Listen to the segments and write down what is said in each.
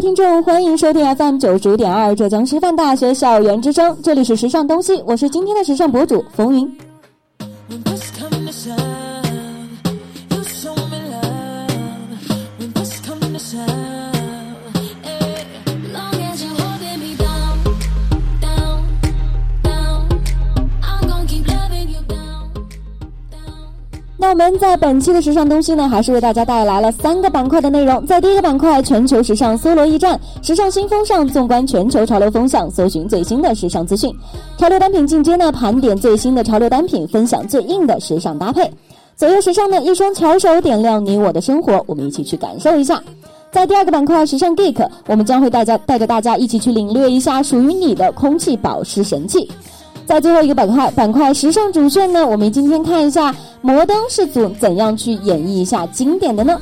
听众，欢迎收听 FM 九十五点二浙江师范大学校园之声，这里是时尚东西，我是今天的时尚博主冯云。我们在本期的时尚东西呢，还是为大家带来了三个板块的内容。在第一个板块，全球时尚搜罗驿站，时尚新风尚，纵观全球潮流风向，搜寻最新的时尚资讯。潮流单品进阶呢，盘点最新的潮流单品，分享最硬的时尚搭配。左右时尚呢，一双巧手点亮你我的生活，我们一起去感受一下。在第二个板块时尚 geek，我们将会大家带着大家一起去领略一下属于你的空气保湿神器。在最后一个板块板块时尚主线呢，我们今天看一下摩登是怎怎样去演绎一下经典的呢？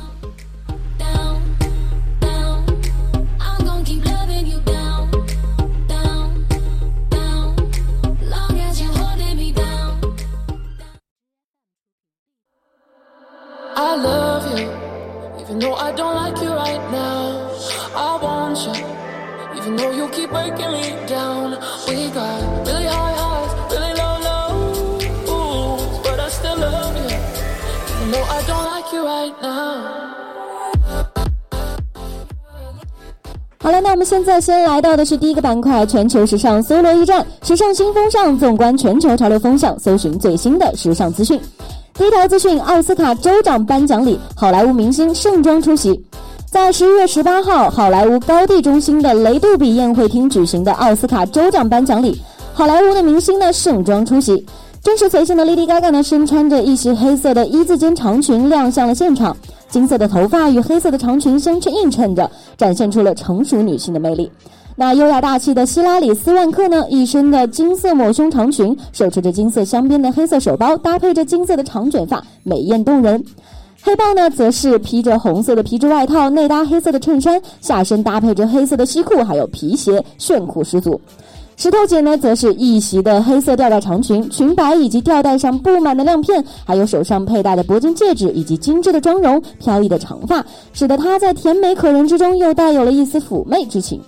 那么现在先来到的是第一个板块——全球时尚搜罗驿站，时尚新风尚，纵观全球潮流风向，搜寻最新的时尚资讯。第一条资讯：奥斯卡州长颁奖礼，好莱坞明星盛装出席。在十一月十八号，好莱坞高地中心的雷杜比宴会厅举行的奥斯卡州长颁奖礼，好莱坞的明星呢盛装出席。真实随性的 Lady Gaga 呢，身穿着一袭黑色的一字肩长裙亮相了现场，金色的头发与黑色的长裙相衬映衬着，展现出了成熟女性的魅力。那优雅大气的希拉里斯万克呢，一身的金色抹胸长裙，手持着金色镶边的黑色手包，搭配着金色的长卷发，美艳动人。黑豹呢，则是披着红色的皮质外套，内搭黑色的衬衫，下身搭配着黑色的西裤，还有皮鞋，炫酷十足。石头姐呢，则是一袭的黑色吊带长裙，裙摆以及吊带上布满的亮片，还有手上佩戴的铂金戒指以及精致的妆容、飘逸的长发，使得她在甜美可人之中又带有了一丝妩媚之情。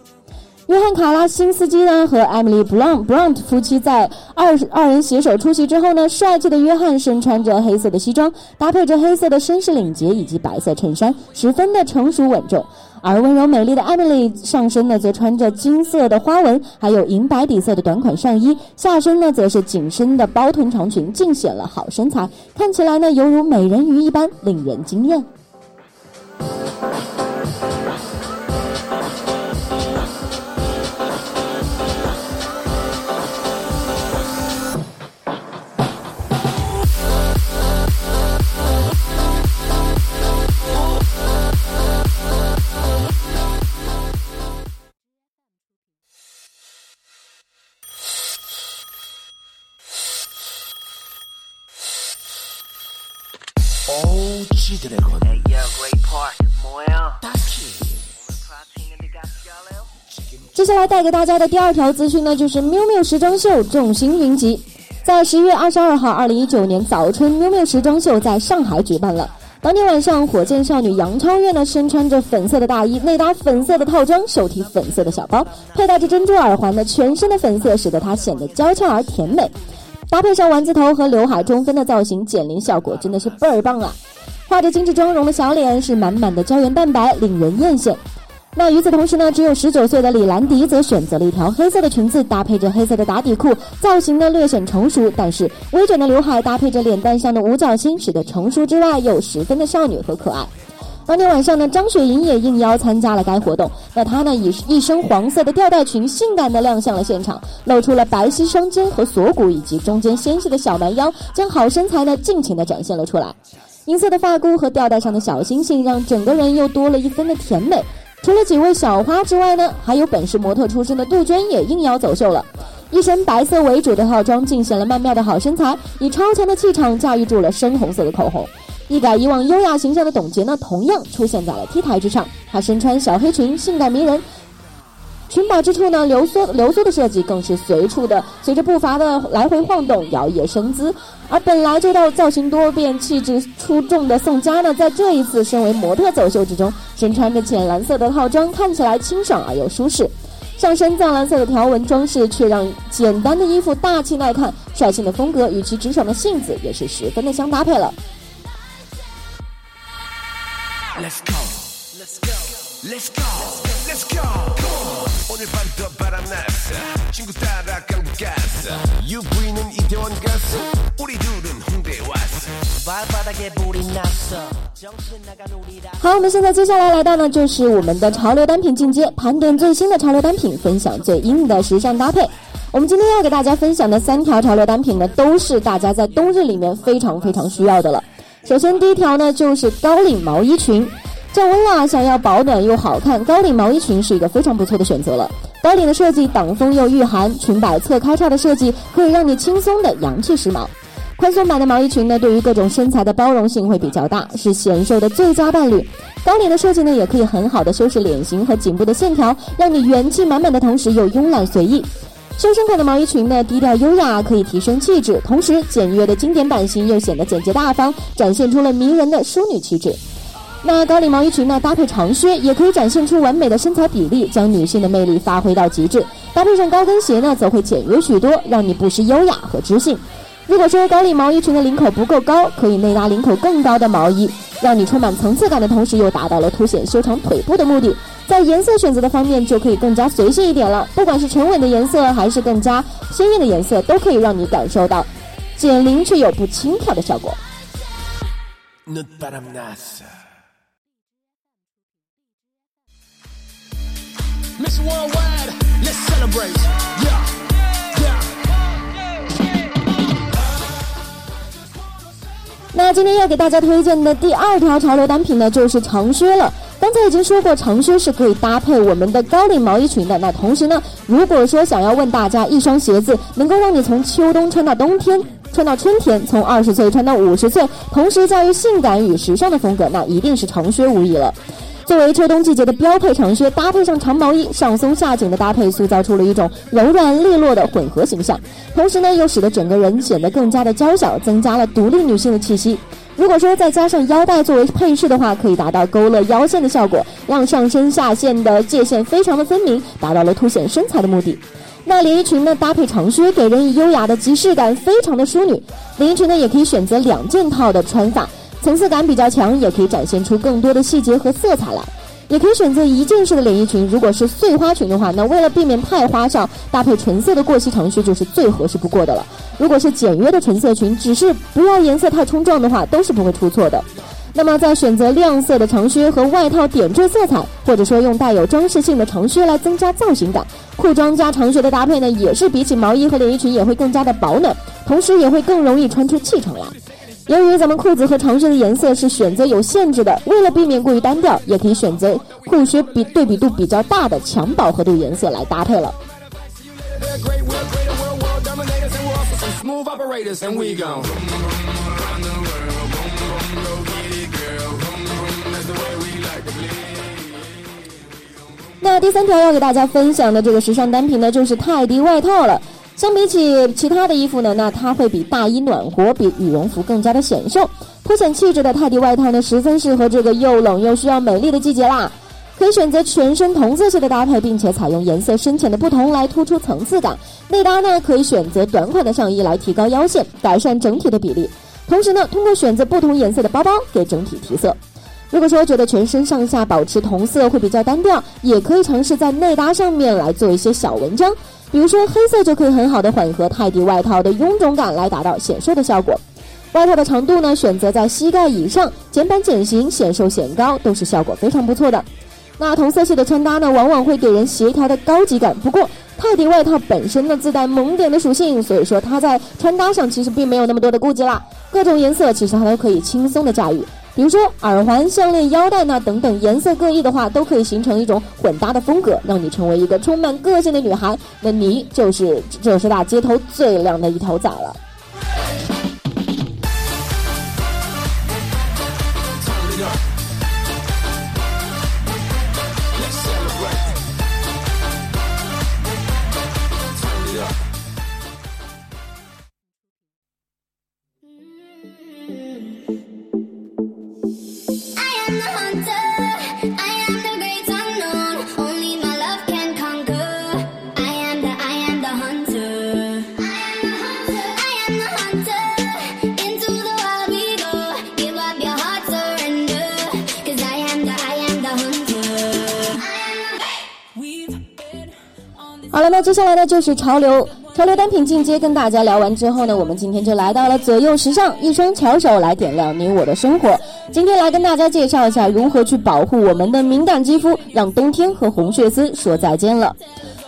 约翰·卡拉辛斯基呢和艾米丽·布朗布朗夫妻在二十二人携手出席之后呢，帅气的约翰身穿着黑色的西装，搭配着黑色的绅士领结以及白色衬衫，十分的成熟稳重。而温柔美丽的艾米丽上身呢，则穿着金色的花纹，还有银白底色的短款上衣，下身呢则是紧身的包臀长裙，尽显了好身材，看起来呢犹如美人鱼一般，令人惊艳。가 시작할래요? 接下来带给大家的第二条资讯呢，就是 miu miu 时装秀众星云集。在十一月二十二号，二零一九年早春 miu miu 时装秀在上海举办了。当天晚上，火箭少女杨超越呢，身穿着粉色的大衣，内搭粉色的套装，手提粉色的小包，佩戴着珍珠耳环呢，全身的粉色使得她显得娇俏而甜美。 搭配上丸子头和刘海中分的造型，减龄效果真的是倍儿棒啊！画着精致妆容的小脸是满满的胶原蛋白，令人艳羡。那与此同时呢，只有十九岁的李兰迪则选择了一条黑色的裙子，搭配着黑色的打底裤，造型呢略显成熟，但是微卷的刘海搭配着脸蛋上的五角星，使得成熟之外又十分的少女和可爱。当天晚上呢，张雪迎也应邀参加了该活动。那她呢，以一身黄色的吊带裙，性感的亮相了现场，露出了白皙双肩和锁骨，以及中间纤细的小蛮腰，将好身材呢尽情的展现了出来。银色的发箍和吊带上的小星星，让整个人又多了一分的甜美。除了几位小花之外呢，还有本是模特出身的杜鹃也应邀走秀了。一身白色为主的套装，尽显了曼妙的好身材，以超强的气场驾驭住了深红色的口红。一改以往优雅形象的董洁呢，同样出现在了 T 台之上。她身穿小黑裙，性感迷人，裙摆之处呢流苏流苏的设计更是随处的随着步伐的来回晃动，摇曳生姿。而本来就到造型多变、气质出众的宋佳呢，在这一次身为模特走秀之中，身穿着浅蓝色的套装，看起来清爽而又舒适。上身藏蓝色的条纹装饰，却让简单的衣服大气耐看。率性的风格与其直爽的性子也是十分的相搭配了。Let's go. Let's go. Let's go. Let's go. 오늘 밤도 바람났어. 친구 따라 강북 갔어. UV는 이태원 갔어. 우리 둘은 홍대 왔어. 발바닥에 불이 났어 정신 나간 우리라 好，我们现在接下来来到呢，就是我们的潮流单品进阶，盘点最新的潮流单品，分享最硬的时尚搭配。我们今天要给大家分享的三条潮流单品呢，都是大家在冬日里面非常非常需要的了。 首先第一条呢，就是高领毛衣裙。降温了，想要保暖又好看，高领毛衣裙是一个非常不错的选择了。高领的设计挡风又御寒，裙摆侧开叉的设计可以让你轻松的洋气时髦。宽松版的毛衣裙呢，对于各种身材的包容性会比较大，是显瘦的最佳伴侣。高领的设计呢，也可以很好的修饰脸型和颈部的线条，让你元气满满的同时又慵懒随意。修身款的毛衣裙呢，低调优雅，可以提升气质，同时简约的经典版型又显得简洁大方，展现出了迷人的淑女气质。那高领毛衣裙呢，搭配长靴也可以展现出完美的身材比例，将女性的魅力发挥到极致。搭配上高跟鞋呢，则会简约许多，让你不失优雅和知性。如果说高领毛衣裙的领口不够高，可以内搭领口更高的毛衣，让你充满层次感的同时，又达到了凸显修长腿部的目的。在颜色选择的方面就可以更加随性一点了，不管是沉稳的颜色还是更加鲜艳的颜色都可以让你感受到减龄却有不轻佻的效果。那今天要给大家推荐的第二条潮流单品呢，就是长靴了。刚才已经说过，长靴是可以搭配我们的高领毛衣裙的。那同时呢，如果说想要问大家一双鞋子能够让你从秋冬穿到冬天，穿到春天，从二十岁穿到五十岁，同时驾驭性感与时尚的风格，那一定是长靴无疑了。作为秋冬季节的标配长靴，搭配上长毛衣，上松下紧的搭配，塑造出了一种柔软利落的混合形象。同时呢，又使得整个人显得更加的娇小，增加了独立女性的气息。如果说再加上腰带作为配饰的话，可以达到勾勒腰线的效果，让上身下线的界限非常的分明，达到了凸显身材的目的。那连衣裙呢，搭配长靴，给人以优雅的即视感，非常的淑女。连衣裙呢，也可以选择两件套的穿法，层次感比较强，也可以展现出更多的细节和色彩来。也可以选择一件式的连衣裙，如果是碎花裙的话，那为了避免太花哨，搭配纯色的过膝长靴就是最合适不过的了。如果是简约的纯色裙，只是不要颜色太冲撞的话，都是不会出错的。那么在选择亮色的长靴和外套点缀色彩，或者说用带有装饰性的长靴来增加造型感，裤装加长靴的搭配呢，也是比起毛衣和连衣裙也会更加的保暖，同时也会更容易穿出气场来。由于咱们裤子和长靴的颜色是选择有限制的为了避免过于单调也可以选择裤靴比对比度比较大的强饱和度颜色来搭配了。那第三条要给大家分享的这个时尚单品呢就是泰迪外套了。相比起其他的衣服呢，那它会比大衣暖和，比羽绒服更加的显瘦，凸显气质的泰迪外套呢，十分适合这个又冷又需要美丽的季节啦。可以选择全身同色系的搭配，并且采用颜色深浅的不同来突出层次感。内搭呢，可以选择短款的上衣来提高腰线，改善整体的比例。同时呢，通过选择不同颜色的包包给整体提色。如果说觉得全身上下保持同色会比较单调，也可以尝试在内搭上面来做一些小文章，比如说黑色就可以很好的缓和泰迪外套的臃肿感，来达到显瘦的效果。外套的长度呢，选择在膝盖以上，减版减型，显瘦显高，都是效果非常不错的。那同色系的穿搭呢，往往会给人协调的高级感。不过，泰迪外套本身呢自带萌点的属性，所以说它在穿搭上其实并没有那么多的顾忌啦。各种颜色其实它都可以轻松的驾驭。比如说耳环、项链、腰带呢等等颜色各异的话，都可以形成一种混搭的风格，让你成为一个充满个性的女孩。那你就是这十大街头最靓的一头仔了。那接下来呢就是潮流潮流单品进阶。跟大家聊完之后呢，我们今天就来到了左右时尚，一双巧手来点亮你我的生活。今天来跟大家介绍一下如何去保护我们的敏感肌肤，让冬天和红血丝说再见了。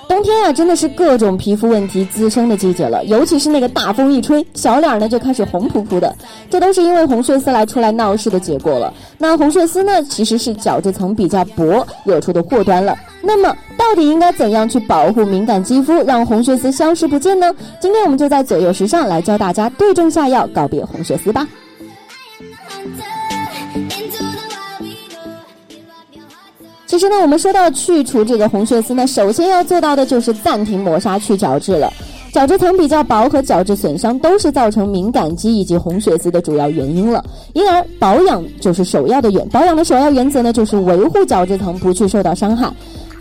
冬天啊，真的是各种皮肤问题滋生的季节了，尤其是那个大风一吹，小脸呢就开始红扑扑的，这都是因为红血丝来出来闹事的结果了。那红血丝呢，其实是角质层比较薄惹出的祸端了。那么，到底应该怎样去保护敏感肌肤，让红血丝消失不见呢？今天我们就在左右时尚来教大家对症下药，告别红血丝吧。其实呢，我们说到去除这个红血丝呢，首先要做到的就是暂停磨砂去角质了。角质层比较薄和角质损伤都是造成敏感肌以及红血丝的主要原因了。因而保养就是首要的原保养的首要原则呢，就是维护角质层不去受到伤害。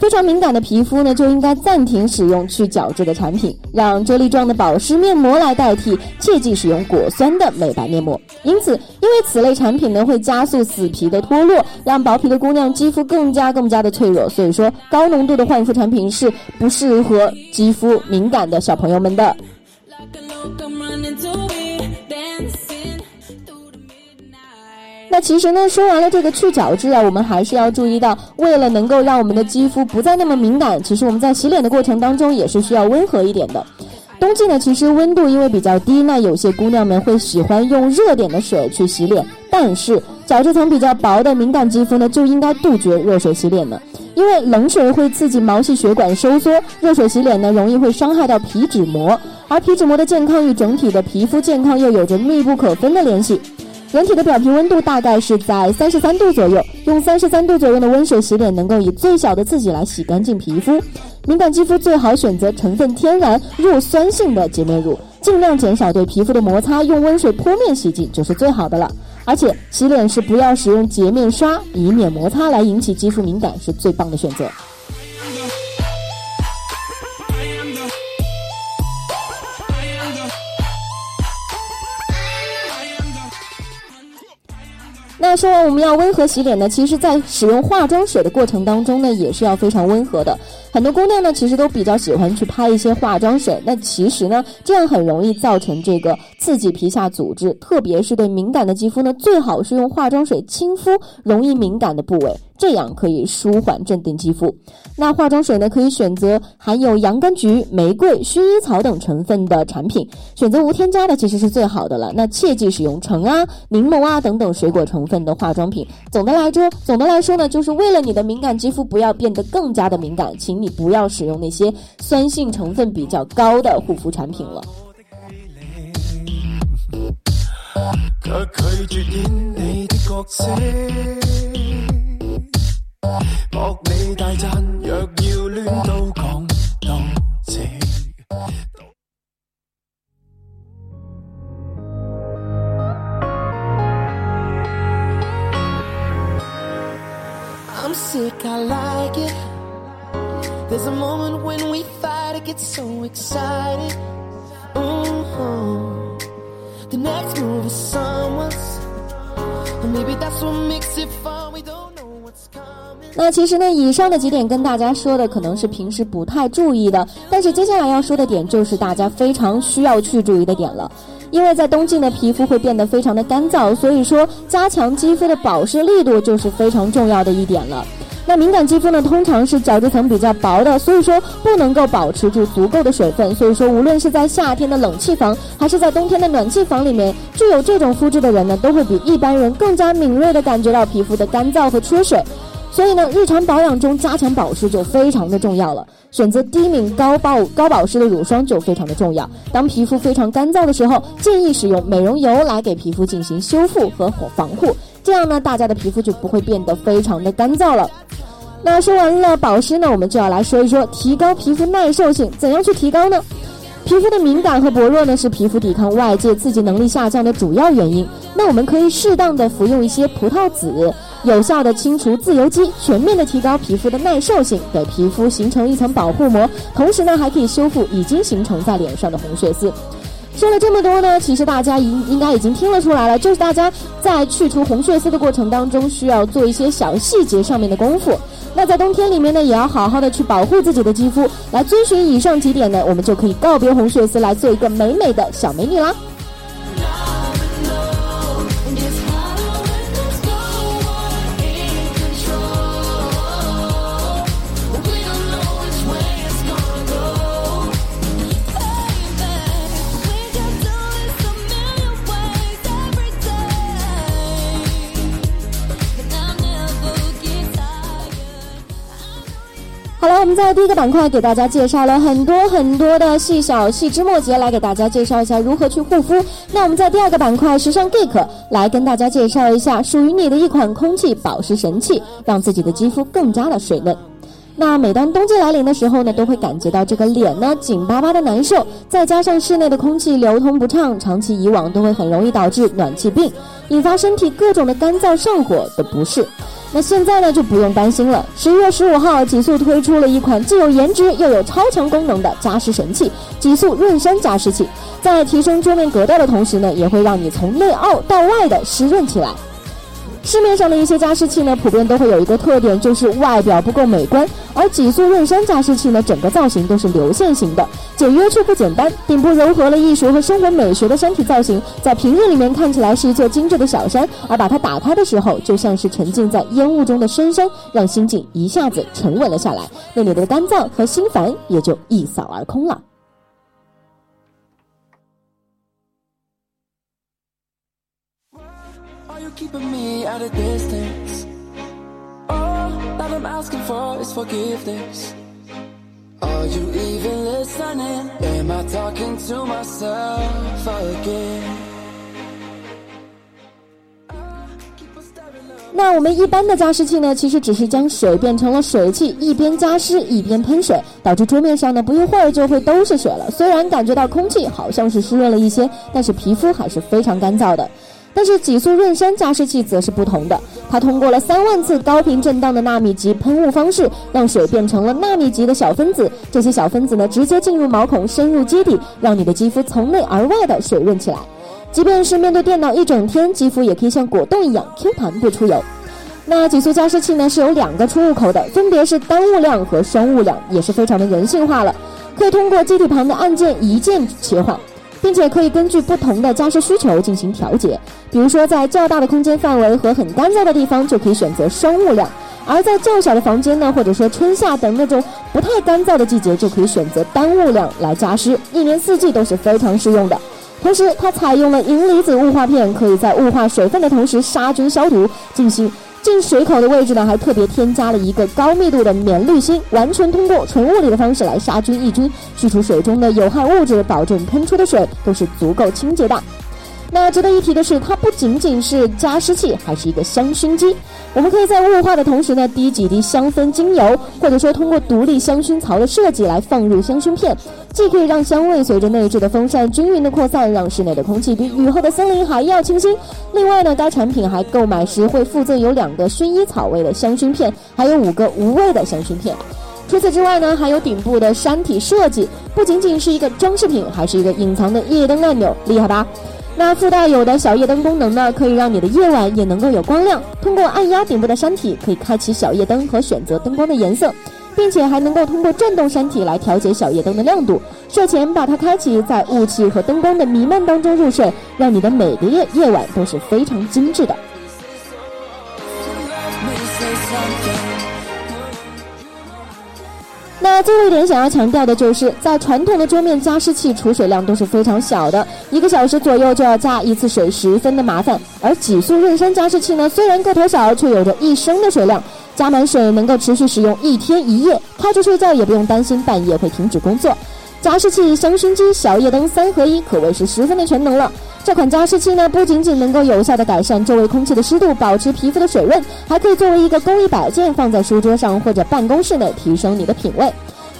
非常敏感的皮肤呢，就应该暂停使用去角质的产品，让啫喱状的保湿面膜来代替，切忌使用果酸的美白面膜。因此，因为此类产品呢会加速死皮的脱落，让薄皮的姑娘肌肤更加更加的脆弱，所以说高浓度的焕肤产品是不适合肌肤敏感的小朋友们的。那其实呢，说完了这个去角质啊，我们还是要注意到，为了能够让我们的肌肤不再那么敏感，其实我们在洗脸的过程当中也是需要温和一点的。冬季呢，其实温度因为比较低，那有些姑娘们会喜欢用热点的水去洗脸，但是角质层比较薄的敏感肌肤呢，就应该杜绝热水洗脸了，因为冷水会刺激毛细血管收缩，热水洗脸呢容易会伤害到皮脂膜，而皮脂膜的健康与整体的皮肤健康又有着密不可分的联系。人体的表皮温度大概是在三十三度左右，用三十三度左右的温水洗脸，能够以最小的刺激来洗干净皮肤。敏感肌肤最好选择成分天然、弱酸性的洁面乳，尽量减少对皮肤的摩擦，用温水泼面洗净就是最好的了。而且洗脸时不要使用洁面刷，以免摩擦来引起肌肤敏感，是最棒的选择。那说完我们要温和洗脸呢，其实，在使用化妆水的过程当中呢，也是要非常温和的。很多姑娘呢，其实都比较喜欢去拍一些化妆水，那其实呢，这样很容易造成这个刺激皮下组织，特别是对敏感的肌肤呢，最好是用化妆水亲敷容易敏感的部位，这样可以舒缓镇定肌肤。那化妆水呢，可以选择含有洋甘菊、玫瑰、薰衣草等成分的产品，选择无添加的其实是最好的了。那切忌使用橙啊、柠檬啊等等水果成分的化妆品。总的来说，总的来说呢，就是为了你的敏感肌肤不要变得更加的敏感，请你不要使用那些酸性成分比较高的护肤产品了。都講到這。I'm sick, I like it. There's a moment when we fight, it gets so excited. hmm The next move is someone's. Or maybe that's what makes it fun. We don't know what's coming. 那其实呢，以上的几点跟大家说的可能是平时不太注意的，但是接下来要说的点就是大家非常需要去注意的点了。因为在冬季呢，皮肤会变得非常的干燥，所以说加强肌肤的保湿力度就是非常重要的一点了。那敏感肌肤呢，通常是角质层比较薄的，所以说不能够保持住足够的水分。所以说，无论是在夏天的冷气房，还是在冬天的暖气房里面，具有这种肤质的人呢，都会比一般人更加敏锐地感觉到皮肤的干燥和缺水。所以呢，日常保养中加强保湿就非常的重要了。选择低敏高保高保湿的乳霜就非常的重要。当皮肤非常干燥的时候，建议使用美容油来给皮肤进行修复和防护，这样呢，大家的皮肤就不会变得非常的干燥了。那说完了保湿呢，我们就要来说一说提高皮肤耐受性，怎样去提高呢？皮肤的敏感和薄弱呢，是皮肤抵抗外界刺激能力下降的主要原因。那我们可以适当的服用一些葡萄籽，有效的清除自由基，全面的提高皮肤的耐受性，给皮肤形成一层保护膜，同时呢，还可以修复已经形成在脸上的红血丝。说了这么多呢，其实大家应应该已经听了出来了，就是大家在去除红血丝的过程当中，需要做一些小细节上面的功夫。那在冬天里面呢，也要好好的去保护自己的肌肤，来遵循以上几点呢，我们就可以告别红血丝，来做一个美美的小美女啦。好了，我们在第一个板块给大家介绍了很多很多的细小细枝末节，来给大家介绍一下如何去护肤。那我们在第二个板块时尚 Geek 来跟大家介绍一下属于你的一款空气保湿神器，让自己的肌肤更加的水嫩。那每当冬季来临的时候呢，都会感觉到这个脸呢紧巴巴的难受，再加上室内的空气流通不畅，长期以往都会很容易导致暖气病，引发身体各种的干燥上火的不适。那现在呢就不用担心了。十一月十五号，极速推出了一款既有颜值又有超强功能的加湿神器——极速润山加湿器，在提升桌面格调的同时呢，也会让你从内凹到外的湿润起来。市面上的一些加湿器呢，普遍都会有一个特点，就是外表不够美观。而极速润山加湿器呢，整个造型都是流线型的，简约却不简单。顶部融合了艺术和生活美学的山体造型，在平日里面看起来是一座精致的小山，而把它打开的时候，就像是沉浸在烟雾中的深山，让心境一下子沉稳了下来，那里的干燥和心烦也就一扫而空了。Me at a distance? All that I'm asking for is forgiveness. Are you even listening? Am I talking to myself again? 那我们一般的加湿器呢，其实只是将水变成了水汽，一边加湿一边喷水，导致桌面上呢不一会儿就会都是水了。虽然感觉到空气好像是湿润了一些，但是皮肤还是非常干燥的。但是极速润山加湿器则是不同的，它通过了三万次高频震荡的纳米级喷雾方式，让水变成了纳米级的小分子。这些小分子呢，直接进入毛孔，深入肌底，让你的肌肤从内而外的水润起来。即便是面对电脑一整天，肌肤也可以像果冻一样 Q 弹不出油。那极速加湿器呢是有两个出入口的，分别是单雾量和双雾量，也是非常的人性化了，可以通过机体旁的按键一键切换，并且可以根据不同的加湿需求进行调节。比如说在较大的空间范围和很干燥的地方，就可以选择双雾量；而在较小的房间呢，或者说春夏等那种不太干燥的季节，就可以选择单雾量来加湿，一年四季都是非常适用的。同时，它采用了银离子雾化片，可以在雾化水分的同时杀菌消毒。进行进水口的位置呢，还特别添加了一个高密度的棉滤芯，完全通过纯物理的方式来杀菌抑菌，去除水中的有害物质，保证喷出的水都是足够清洁的。那值得一提的是，它不仅仅是加湿器，还是一个香薰机。我们可以在雾化的同时呢，滴几滴香氛精油，或者说通过独立香薰槽的设计来放入香薰片，既可以让香味随着内置的风扇均匀的扩散，让室内的空气比雨后的森林还要清新。另外呢，该产品还购买时会附赠有两个薰衣草味的香薰片，还有五个无味的香薰片。除此之外呢，还有顶部的山体设计，不仅仅是一个装饰品，还是一个隐藏的夜灯按钮，厉害吧？那附带有的小夜灯功能呢，可以让你的夜晚也能够有光亮。通过按压顶部的山体，可以开启小夜灯和选择灯光的颜色，并且还能够通过转动山体来调节小夜灯的亮度。睡前把它开启，在雾气和灯光的弥漫当中入睡，让你的每个夜夜晚都是非常精致的。那最后一点想要强调的就是，在传统的桌面加湿器储水量都是非常小的，一个小时左右就要加一次水，十分的麻烦。而极速润山加湿器呢，虽然个头小，却有着一升的水量，加满水能够持续使用一天一夜，开着睡觉也不用担心半夜会停止工作。加湿器、香薰机、小夜灯三合一，可谓是十分的全能了。这款加湿器呢，不仅仅能够有效的改善周围空气的湿度，保持皮肤的水润，还可以作为一个工艺摆件放在书桌上或者办公室内，提升你的品味。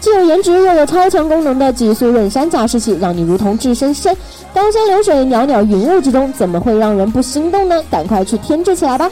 既有颜值又有超强功能的极速润山加湿器，让你如同置身山高山流水、袅袅云雾之中，怎么会让人不心动呢？赶快去添置起来吧！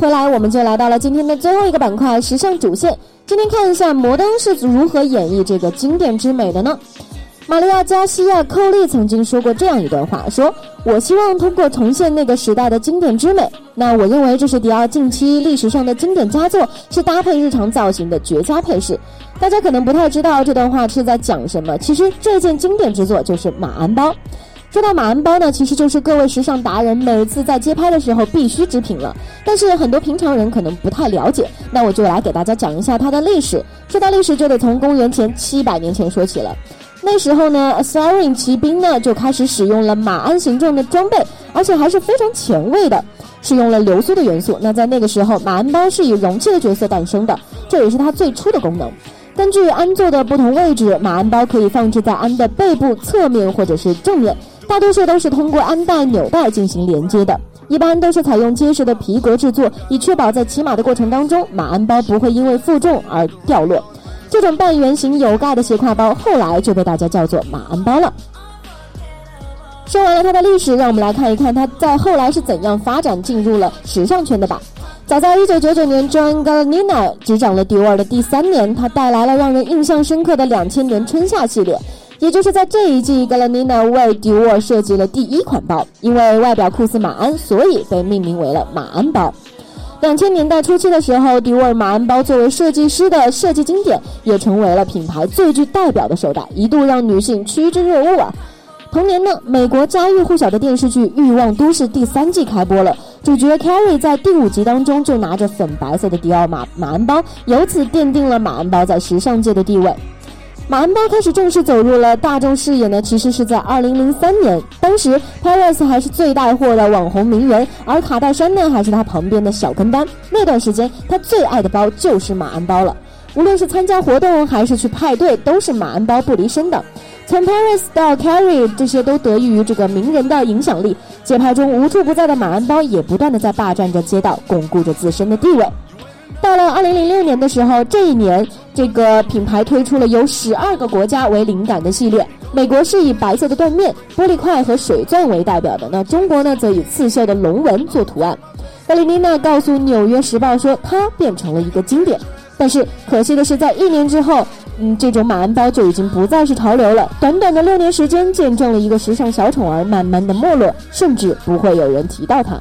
回来，我们就来到了今天的最后一个板块——时尚主线。今天看一下摩登是如何演绎这个经典之美的呢？玛利亚·加西亚·寇利曾经说过这样一段话：说我希望通过重现那个时代的经典之美。那我认为这是迪奥近期历史上的经典佳作，是搭配日常造型的绝佳配饰。大家可能不太知道这段话是在讲什么，其实这件经典之作就是马鞍包。说到马鞍包呢，其实就是各位时尚达人每次在街拍的时候必须之品了。但是很多平常人可能不太了解，那我就来给大家讲一下它的历史。说到历史，就得从公元前七百年前说起了。那时候呢，Assyrin 骑兵呢就开始使用了马鞍形状的装备，而且还是非常前卫的，使用了流苏的元素。那在那个时候，马鞍包是以容器的角色诞生的，这也是它最初的功能。根据鞍座的不同位置，马鞍包可以放置在鞍的背部、侧面或者是正面。大多数都是通过鞍带、纽带进行连接的，一般都是采用结实的皮革制作，以确保在骑马的过程当中，马鞍包不会因为负重而掉落。这种半圆形有盖的斜挎包后来就被大家叫做马鞍包了。说完了它的历史，让我们来看一看它在后来是怎样发展进入了时尚圈的吧。早在1999年，John Galliano 执掌了迪奥的第三年，他带来了让人印象深刻的2000年春夏系列。也就是在这一季，Galliano 为迪奥设计了第一款包，因为外表酷似马鞍，所以被命名为了马鞍包。两千年代初期的时候，迪奥马鞍包作为设计师的设计经典，也成为了品牌最具代表的手袋，一度让女性趋之若鹜啊。同年呢，美国家喻户晓的电视剧《欲望都市》第三季开播了，主角 Carrie 在第五集当中就拿着粉白色的迪奥马马鞍包，由此奠定了马鞍包在时尚界的地位。马鞍包开始正式走入了大众视野呢，其实是在2003年，当时 Paris 还是最带货的网红名人，而卡戴珊呢还是他旁边的小跟班。那段时间，他最爱的包就是马鞍包了，无论是参加活动还是去派对，都是马鞍包不离身的。从 Paris 到 Carrie，这些都得益于这个名人的影响力。街拍中无处不在的马鞍包，也不断的在霸占着街道，巩固着自身的地位。到了2006年的时候，这一年这个品牌推出了由十二个国家为灵感的系列。美国是以白色的缎面、玻璃块和水钻为代表的，那中国呢则以刺绣的龙纹做图案。格里妮娜告诉《纽约时报》说，它变成了一个经典。但是可惜的是，在一年之后，嗯，这种马鞍包就已经不再是潮流了。短短的六年时间，见证了一个时尚小宠儿慢慢的没落，甚至不会有人提到它。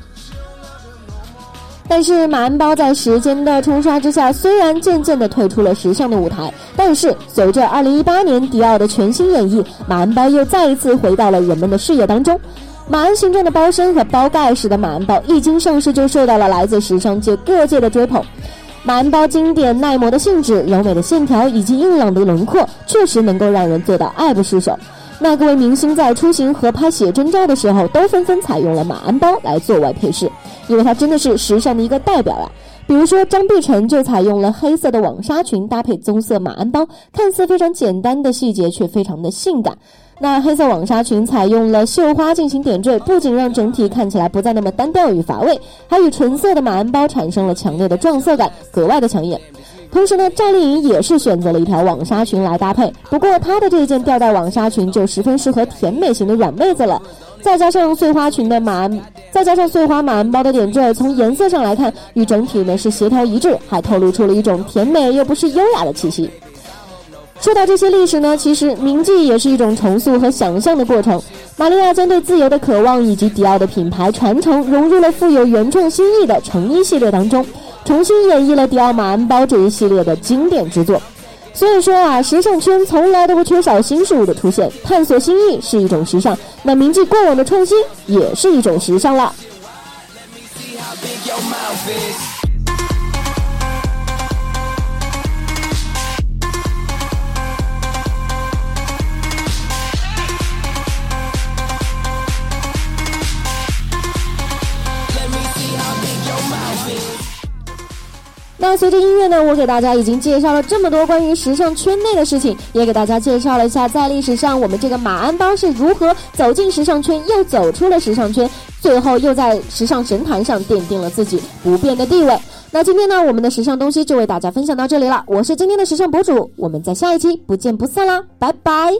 但是马鞍包在时间的冲刷之下，虽然渐渐地退出了时尚的舞台，但是随着2018年迪奥的全新演绎，马鞍包又再一次回到了人们的视野当中。马鞍形状的包身和包盖式的马鞍包一经上市，就受到了来自时尚界各界的追捧。马鞍包经典耐磨的性质、柔美的线条以及硬朗的轮廓，确实能够让人做到爱不释手。那各位明星在出行和拍写真照的时候，都纷纷采用了马鞍包来作为配饰，因为它真的是时尚的一个代表啊。比如说张碧晨就采用了黑色的网纱裙搭配棕色马鞍包，看似非常简单的细节，却非常的性感。那黑色网纱裙采用了绣花进行点缀，不仅让整体看起来不再那么单调与乏味，还与纯色的马鞍包产生了强烈的撞色感，格外的抢眼。同时呢，赵丽颖也是选择了一条网纱裙来搭配，不过她的这件吊带网纱裙就十分适合甜美型的软妹子了。再加上碎花裙的马鞍，再加上碎花马鞍包的点缀，从颜色上来看，与整体呢是协调一致，还透露出了一种甜美又不失优雅的气息。说到这些历史呢，其实铭记也是一种重塑和想象的过程。玛利亚将对自由的渴望以及迪奥的品牌传承融入了富有原创新意的成衣系列当中，重新演绎了迪奥马鞍包这一系列的经典之作。所以说啊，时尚圈从来都不缺少新事物的出现，探索新意是一种时尚，那铭记过往的创新也是一种时尚了。那随着音乐呢，我给大家已经介绍了这么多关于时尚圈内的事情，也给大家介绍了一下在历史上我们这个马鞍包是如何走进时尚圈，又走出了时尚圈，最后又在时尚神坛上奠定了自己不变的地位。那今天呢，我们的时尚东西就为大家分享到这里了。我是今天的时尚博主，我们在下一期不见不散啦，拜拜。